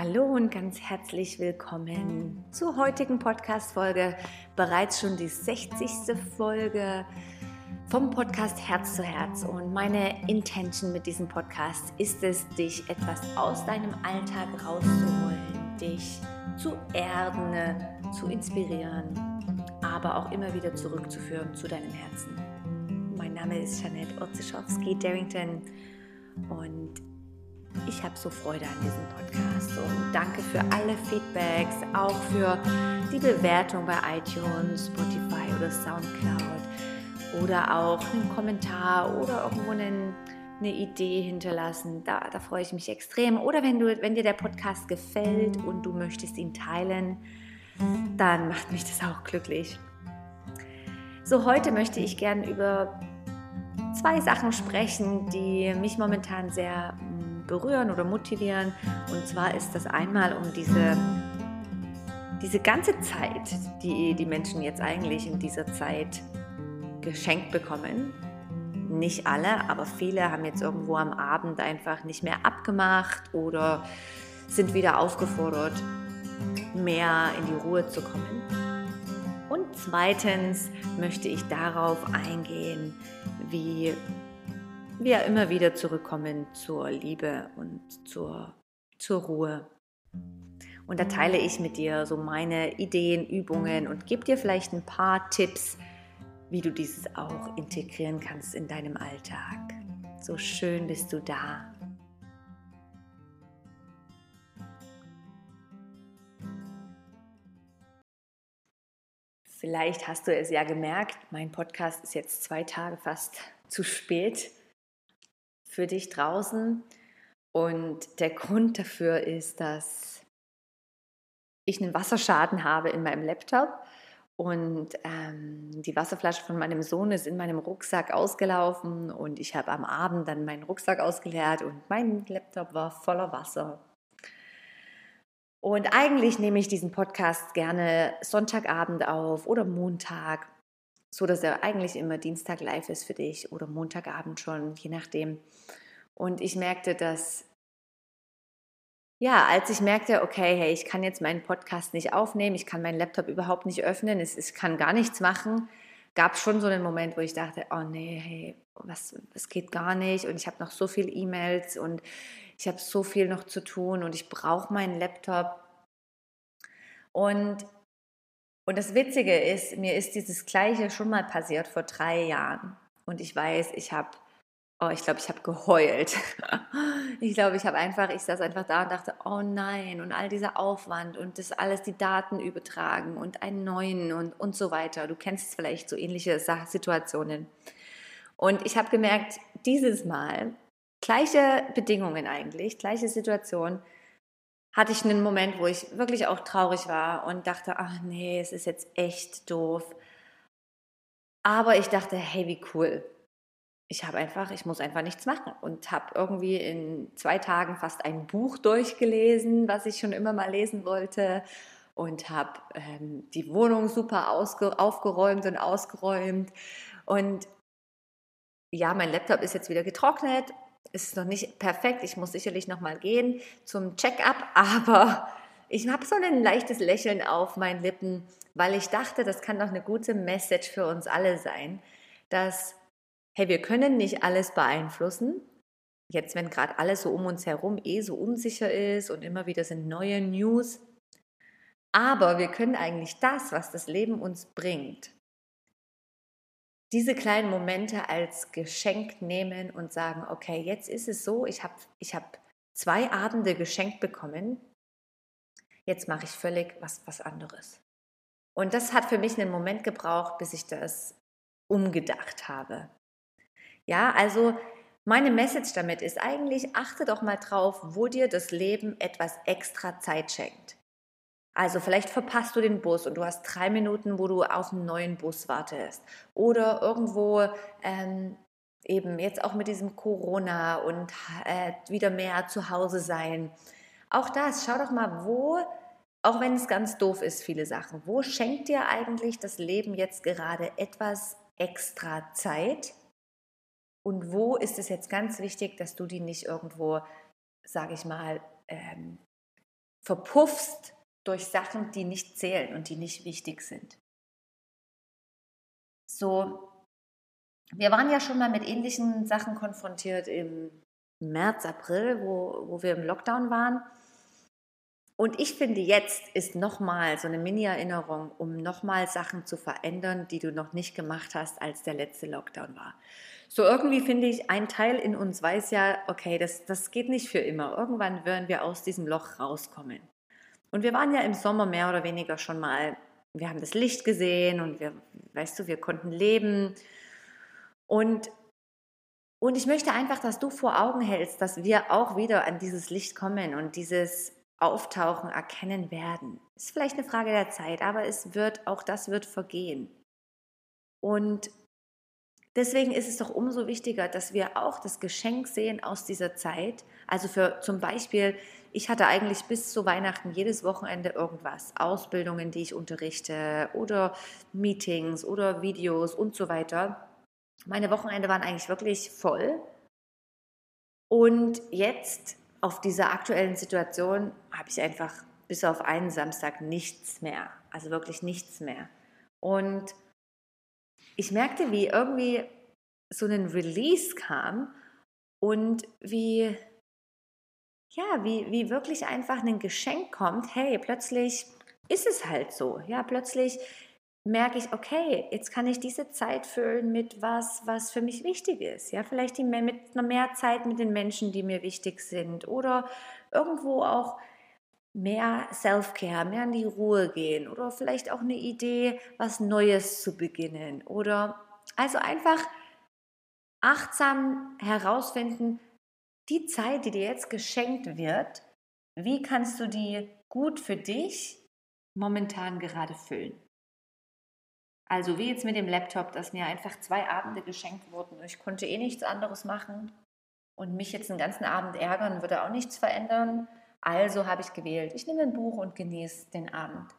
Hallo und ganz herzlich willkommen zur heutigen Podcast-Folge. Bereits schon die 60. Folge vom Podcast Herz zu Herz. Und meine Intention mit diesem Podcast ist es, dich etwas aus deinem Alltag rauszuholen, dich zu erden, zu inspirieren, aber auch immer wieder zurückzuführen zu deinem Herzen. Mein Name ist Janette Otzischowski-Darrington und ich habe so Freude an diesem Podcast und danke für alle Feedbacks, auch für die Bewertung bei iTunes, Spotify oder Soundcloud oder auch einen Kommentar oder irgendwo einen, eine Idee hinterlassen. Da, da freue ich mich extrem. Oder wenn, du, wenn dir der Podcast gefällt und du möchtest ihn teilen, dann macht mich das auch glücklich. So, heute möchte ich gern über zwei Sachen sprechen, die mich momentan sehr berühren oder motivieren. Und zwar ist das einmal um diese, diese ganze Zeit, die die Menschen jetzt eigentlich in dieser Zeit geschenkt bekommen. Nicht alle, aber viele haben jetzt irgendwo am Abend einfach nicht mehr abgemacht oder sind wieder aufgefordert, mehr in die Ruhe zu kommen. Und zweitens möchte ich darauf eingehen, wie wir immer wieder zurückkommen zur Liebe und zur, zur Ruhe. Und da teile ich mit dir so meine Ideen, Übungen und gebe dir vielleicht ein paar Tipps, wie du dieses auch integrieren kannst in deinem Alltag. So schön bist du da. Vielleicht hast du es ja gemerkt, mein Podcast ist jetzt zwei Tage fast zu spät für dich draußen. Und der Grund dafür ist, dass ich einen Wasserschaden habe in meinem Laptop und ähm, die Wasserflasche von meinem Sohn ist in meinem Rucksack ausgelaufen und ich habe am Abend dann meinen Rucksack ausgeleert und mein Laptop war voller Wasser. Und eigentlich nehme ich diesen Podcast gerne Sonntagabend auf oder Montag so dass er eigentlich immer Dienstag live ist für dich oder Montagabend schon, je nachdem. Und ich merkte, dass, ja, als ich merkte, okay, hey, ich kann jetzt meinen Podcast nicht aufnehmen, ich kann meinen Laptop überhaupt nicht öffnen, ich kann gar nichts machen, gab es schon so einen Moment, wo ich dachte, oh nee, hey, was, das geht gar nicht und ich habe noch so viele E-Mails und ich habe so viel noch zu tun und ich brauche meinen Laptop. Und und das Witzige ist, mir ist dieses Gleiche schon mal passiert vor drei Jahren. Und ich weiß, ich habe, oh, ich glaube, ich habe geheult. ich glaube, ich habe einfach, ich saß einfach da und dachte, oh nein, und all dieser Aufwand und das alles, die Daten übertragen und einen neuen und, und so weiter. Du kennst vielleicht so ähnliche Situationen. Und ich habe gemerkt, dieses Mal, gleiche Bedingungen eigentlich, gleiche Situation, hatte ich einen Moment, wo ich wirklich auch traurig war und dachte, ach nee, es ist jetzt echt doof. Aber ich dachte, hey, wie cool. Ich habe einfach, ich muss einfach nichts machen und habe irgendwie in zwei Tagen fast ein Buch durchgelesen, was ich schon immer mal lesen wollte und habe ähm, die Wohnung super aufgeräumt und ausgeräumt und ja, mein Laptop ist jetzt wieder getrocknet ist noch nicht perfekt. Ich muss sicherlich noch mal gehen zum Check-up, aber ich habe so ein leichtes Lächeln auf meinen Lippen, weil ich dachte, das kann doch eine gute Message für uns alle sein, dass hey, wir können nicht alles beeinflussen. Jetzt, wenn gerade alles so um uns herum eh so unsicher ist und immer wieder sind neue News, aber wir können eigentlich das, was das Leben uns bringt, diese kleinen Momente als Geschenk nehmen und sagen, okay, jetzt ist es so, ich habe ich hab zwei Abende geschenkt bekommen, jetzt mache ich völlig was, was anderes. Und das hat für mich einen Moment gebraucht, bis ich das umgedacht habe. Ja, also meine Message damit ist eigentlich, achte doch mal drauf, wo dir das Leben etwas extra Zeit schenkt. Also vielleicht verpasst du den Bus und du hast drei Minuten, wo du auf einen neuen Bus wartest. Oder irgendwo ähm, eben jetzt auch mit diesem Corona und äh, wieder mehr zu Hause sein. Auch das, schau doch mal, wo, auch wenn es ganz doof ist, viele Sachen, wo schenkt dir eigentlich das Leben jetzt gerade etwas extra Zeit? Und wo ist es jetzt ganz wichtig, dass du die nicht irgendwo, sage ich mal, ähm, verpuffst durch Sachen, die nicht zählen und die nicht wichtig sind. So, wir waren ja schon mal mit ähnlichen Sachen konfrontiert im März, April, wo, wo wir im Lockdown waren. Und ich finde, jetzt ist nochmal so eine Mini-Erinnerung, um nochmal Sachen zu verändern, die du noch nicht gemacht hast, als der letzte Lockdown war. So irgendwie finde ich, ein Teil in uns weiß ja, okay, das, das geht nicht für immer. Irgendwann werden wir aus diesem Loch rauskommen. Und wir waren ja im Sommer mehr oder weniger schon mal, wir haben das Licht gesehen und wir, weißt du, wir konnten leben. Und und ich möchte einfach, dass du vor Augen hältst, dass wir auch wieder an dieses Licht kommen und dieses Auftauchen erkennen werden. Ist vielleicht eine Frage der Zeit, aber es wird, auch das wird vergehen. Und deswegen ist es doch umso wichtiger, dass wir auch das Geschenk sehen aus dieser Zeit. Also für zum Beispiel, ich hatte eigentlich bis zu Weihnachten jedes Wochenende irgendwas. Ausbildungen, die ich unterrichte oder Meetings oder Videos und so weiter. Meine Wochenende waren eigentlich wirklich voll. Und jetzt auf dieser aktuellen Situation habe ich einfach bis auf einen Samstag nichts mehr. Also wirklich nichts mehr. Und ich merkte, wie irgendwie so ein Release kam und wie, ja, wie, wie wirklich einfach ein Geschenk kommt. Hey, plötzlich ist es halt so. Ja, plötzlich merke ich, okay, jetzt kann ich diese Zeit füllen mit was, was für mich wichtig ist. Ja, vielleicht mit noch mehr Zeit mit den Menschen, die mir wichtig sind oder irgendwo auch mehr Self-Care, mehr in die Ruhe gehen oder vielleicht auch eine Idee, was Neues zu beginnen oder also einfach achtsam herausfinden, die Zeit, die dir jetzt geschenkt wird, wie kannst du die gut für dich momentan gerade füllen? Also wie jetzt mit dem Laptop, dass mir einfach zwei Abende geschenkt wurden. Ich konnte eh nichts anderes machen und mich jetzt den ganzen Abend ärgern, würde auch nichts verändern. Also habe ich gewählt, ich nehme ein Buch und genieße den Abend.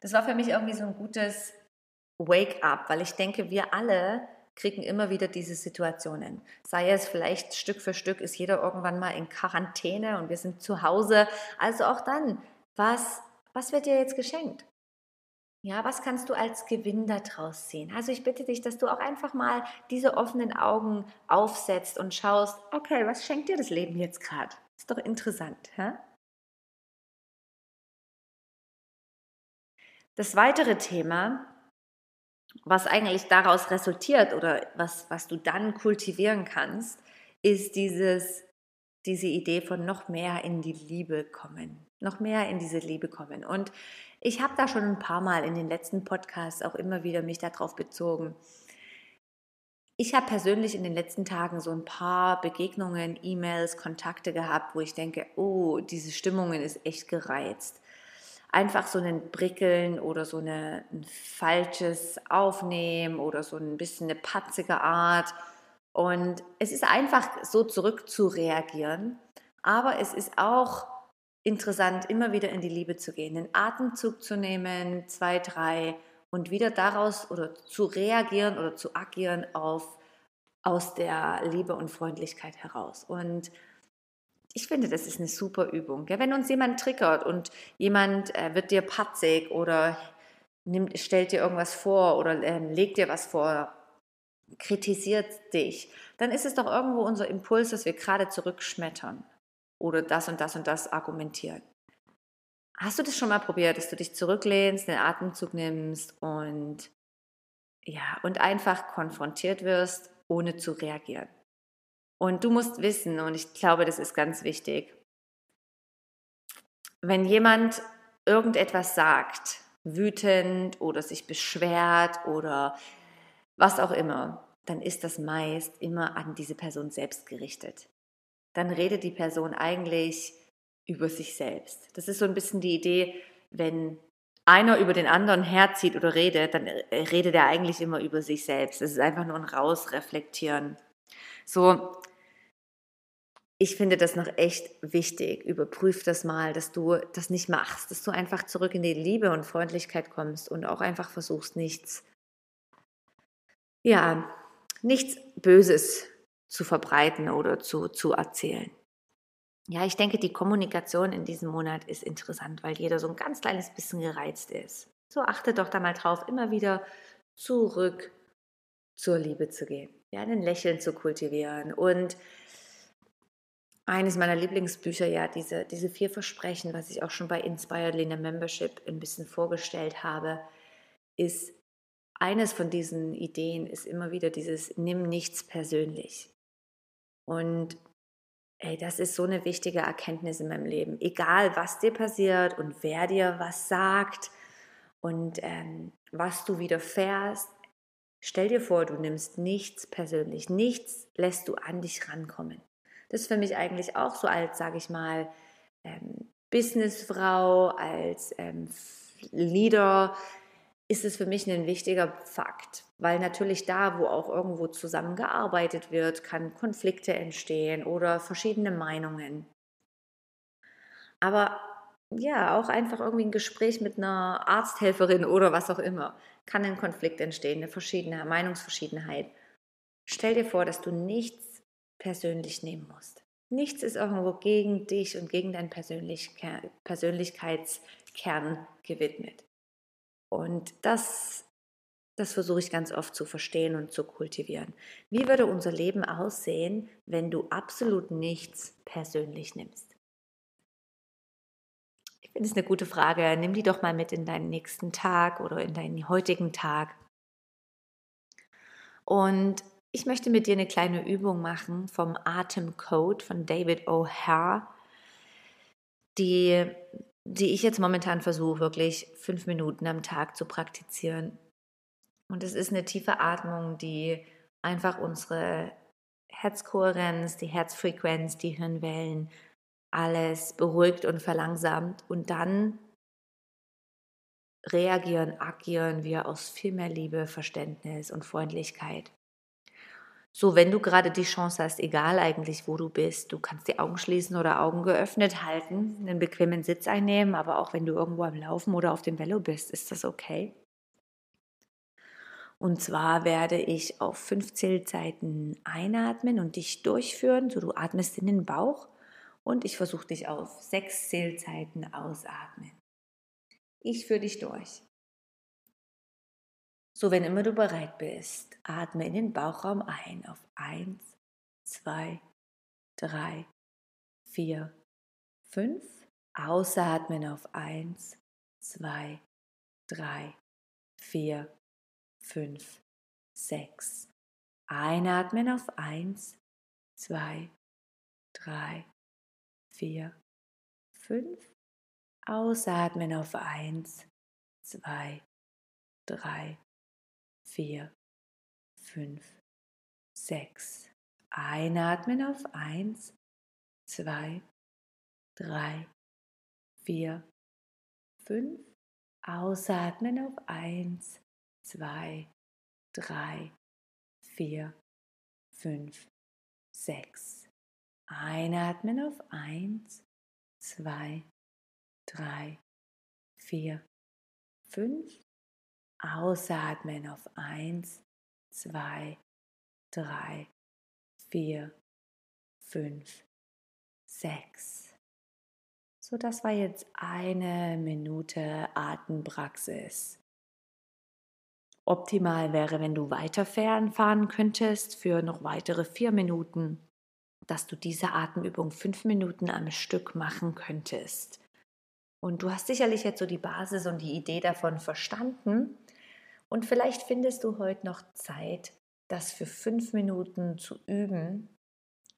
Das war für mich irgendwie so ein gutes Wake-up, weil ich denke, wir alle kriegen immer wieder diese Situationen. Sei es vielleicht Stück für Stück ist jeder irgendwann mal in Quarantäne und wir sind zu Hause. Also auch dann, was, was wird dir jetzt geschenkt? Ja, was kannst du als Gewinn daraus sehen? Also ich bitte dich, dass du auch einfach mal diese offenen Augen aufsetzt und schaust, okay, was schenkt dir das Leben jetzt gerade? Ist doch interessant. Hä? Das weitere Thema, was eigentlich daraus resultiert oder was, was du dann kultivieren kannst, ist dieses, diese Idee von noch mehr in die Liebe kommen. Noch mehr in diese Liebe kommen. Und ich habe da schon ein paar Mal in den letzten Podcasts auch immer wieder mich darauf bezogen. Ich habe persönlich in den letzten Tagen so ein paar Begegnungen, E-Mails, Kontakte gehabt, wo ich denke, oh, diese Stimmungen ist echt gereizt. Einfach so ein Brickeln oder so eine, ein falsches Aufnehmen oder so ein bisschen eine patzige Art. Und es ist einfach so zurück zu reagieren. Aber es ist auch interessant, immer wieder in die Liebe zu gehen, den Atemzug zu nehmen, zwei, drei und wieder daraus oder zu reagieren oder zu agieren auf aus der Liebe und Freundlichkeit heraus. Und ich finde, das ist eine super Übung. Ja, wenn uns jemand triggert und jemand äh, wird dir patzig oder nimmt, stellt dir irgendwas vor oder äh, legt dir was vor, kritisiert dich, dann ist es doch irgendwo unser Impuls, dass wir gerade zurückschmettern oder das und das und das argumentieren. Hast du das schon mal probiert, dass du dich zurücklehnst, den Atemzug nimmst und ja, und einfach konfrontiert wirst, ohne zu reagieren? Und du musst wissen, und ich glaube, das ist ganz wichtig, wenn jemand irgendetwas sagt, wütend oder sich beschwert oder was auch immer, dann ist das meist immer an diese Person selbst gerichtet dann redet die Person eigentlich über sich selbst. Das ist so ein bisschen die Idee, wenn einer über den anderen herzieht oder redet, dann redet er eigentlich immer über sich selbst. Das ist einfach nur ein Rausreflektieren. So, ich finde das noch echt wichtig. Überprüf das mal, dass du das nicht machst, dass du einfach zurück in die Liebe und Freundlichkeit kommst und auch einfach versuchst, nichts, ja, nichts Böses zu verbreiten oder zu, zu erzählen. ja, ich denke, die Kommunikation in diesem Monat ist interessant, weil jeder so ein ganz kleines bisschen gereizt ist. So achte doch da mal drauf, immer wieder zurück zur Liebe zu gehen, ja, ein Lächeln zu kultivieren und eines meiner Lieblingsbücher, ja, diese, diese vier Versprechen, was ich auch schon bei Inspired Lena Membership ein bisschen vorgestellt habe, ist eines von diesen Ideen ist immer wieder dieses Nimm nichts persönlich. Und ey, das ist so eine wichtige Erkenntnis in meinem Leben. Egal, was dir passiert und wer dir was sagt und ähm, was du widerfährst, stell dir vor, du nimmst nichts persönlich, nichts lässt du an dich rankommen. Das ist für mich eigentlich auch so als, sage ich mal, ähm, Businessfrau, als ähm, Leader, ist es für mich ein wichtiger Fakt, weil natürlich da, wo auch irgendwo zusammengearbeitet wird, kann Konflikte entstehen oder verschiedene Meinungen. Aber ja, auch einfach irgendwie ein Gespräch mit einer Arzthelferin oder was auch immer, kann ein Konflikt entstehen, eine verschiedene Meinungsverschiedenheit. Stell dir vor, dass du nichts persönlich nehmen musst. Nichts ist irgendwo gegen dich und gegen deinen Persönlichkeitskern gewidmet. Und das, das versuche ich ganz oft zu verstehen und zu kultivieren. Wie würde unser Leben aussehen, wenn du absolut nichts persönlich nimmst? Ich finde es eine gute Frage. Nimm die doch mal mit in deinen nächsten Tag oder in deinen heutigen Tag. Und ich möchte mit dir eine kleine Übung machen vom Atemcode von David O'Hare, die die ich jetzt momentan versuche, wirklich fünf Minuten am Tag zu praktizieren. Und es ist eine tiefe Atmung, die einfach unsere Herzkohärenz, die Herzfrequenz, die Hirnwellen, alles beruhigt und verlangsamt. Und dann reagieren, agieren wir aus viel mehr Liebe, Verständnis und Freundlichkeit. So, wenn du gerade die Chance hast, egal eigentlich, wo du bist, du kannst die Augen schließen oder Augen geöffnet halten, einen bequemen Sitz einnehmen, aber auch wenn du irgendwo am Laufen oder auf dem Velo bist, ist das okay. Und zwar werde ich auf fünf Zählzeiten einatmen und dich durchführen, so du atmest in den Bauch und ich versuche dich auf sechs Zählzeiten ausatmen. Ich führe dich durch. So, wenn immer du bereit bist, atme in den Bauchraum ein auf 1, 2, 3, 4, 5. Ausatmen auf 1, 2, 3, 4, 5, 6. Einatmen auf 1, 2, 3, 4, 5. Ausatmen auf 1, 2, 3, 4, 5, 6. Einatmen auf 1, 2, 3, 4, 5. Ausatmen auf 1, 2, 3, 4, 5, 6. Einatmen auf 1, 2, 3, 4, 5. Ausatmen auf 1, 2, 3, 4, 5, 6. So, das war jetzt eine Minute Atempraxis. Optimal wäre, wenn du weiter fahren könntest für noch weitere vier Minuten, dass du diese Atemübung fünf Minuten am Stück machen könntest. Und du hast sicherlich jetzt so die Basis und die Idee davon verstanden. Und vielleicht findest du heute noch Zeit, das für fünf Minuten zu üben.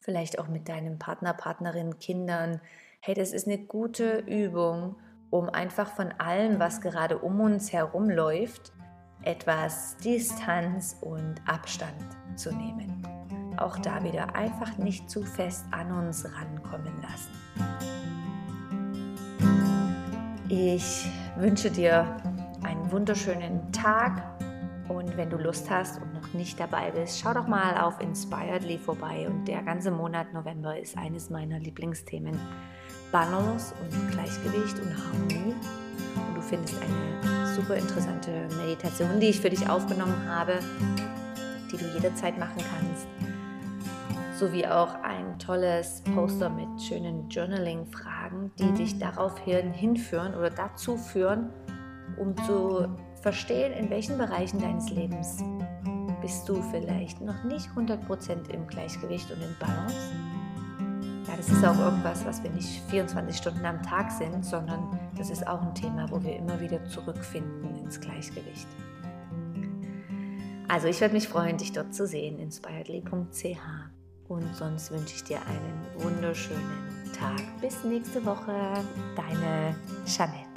Vielleicht auch mit deinem Partner, Partnerin, Kindern. Hey, das ist eine gute Übung, um einfach von allem, was gerade um uns herum läuft, etwas Distanz und Abstand zu nehmen. Auch da wieder einfach nicht zu fest an uns rankommen lassen. Ich wünsche dir einen wunderschönen Tag und wenn du Lust hast und noch nicht dabei bist, schau doch mal auf Inspiredly vorbei und der ganze Monat November ist eines meiner Lieblingsthemen. Balance und Gleichgewicht und Harmonie und du findest eine super interessante Meditation, die ich für dich aufgenommen habe, die du jederzeit machen kannst. sowie auch ein tolles Poster mit schönen Journaling-Fragen, die dich daraufhin hinführen oder dazu führen, um zu verstehen, in welchen Bereichen deines Lebens bist du vielleicht noch nicht 100% im Gleichgewicht und in Balance. Ja, das ist auch irgendwas, was wir nicht 24 Stunden am Tag sind, sondern das ist auch ein Thema, wo wir immer wieder zurückfinden ins Gleichgewicht. Also ich würde mich freuen, dich dort zu sehen, inspiredly.ch. Und sonst wünsche ich dir einen wunderschönen Tag. Bis nächste Woche, deine Jeanette.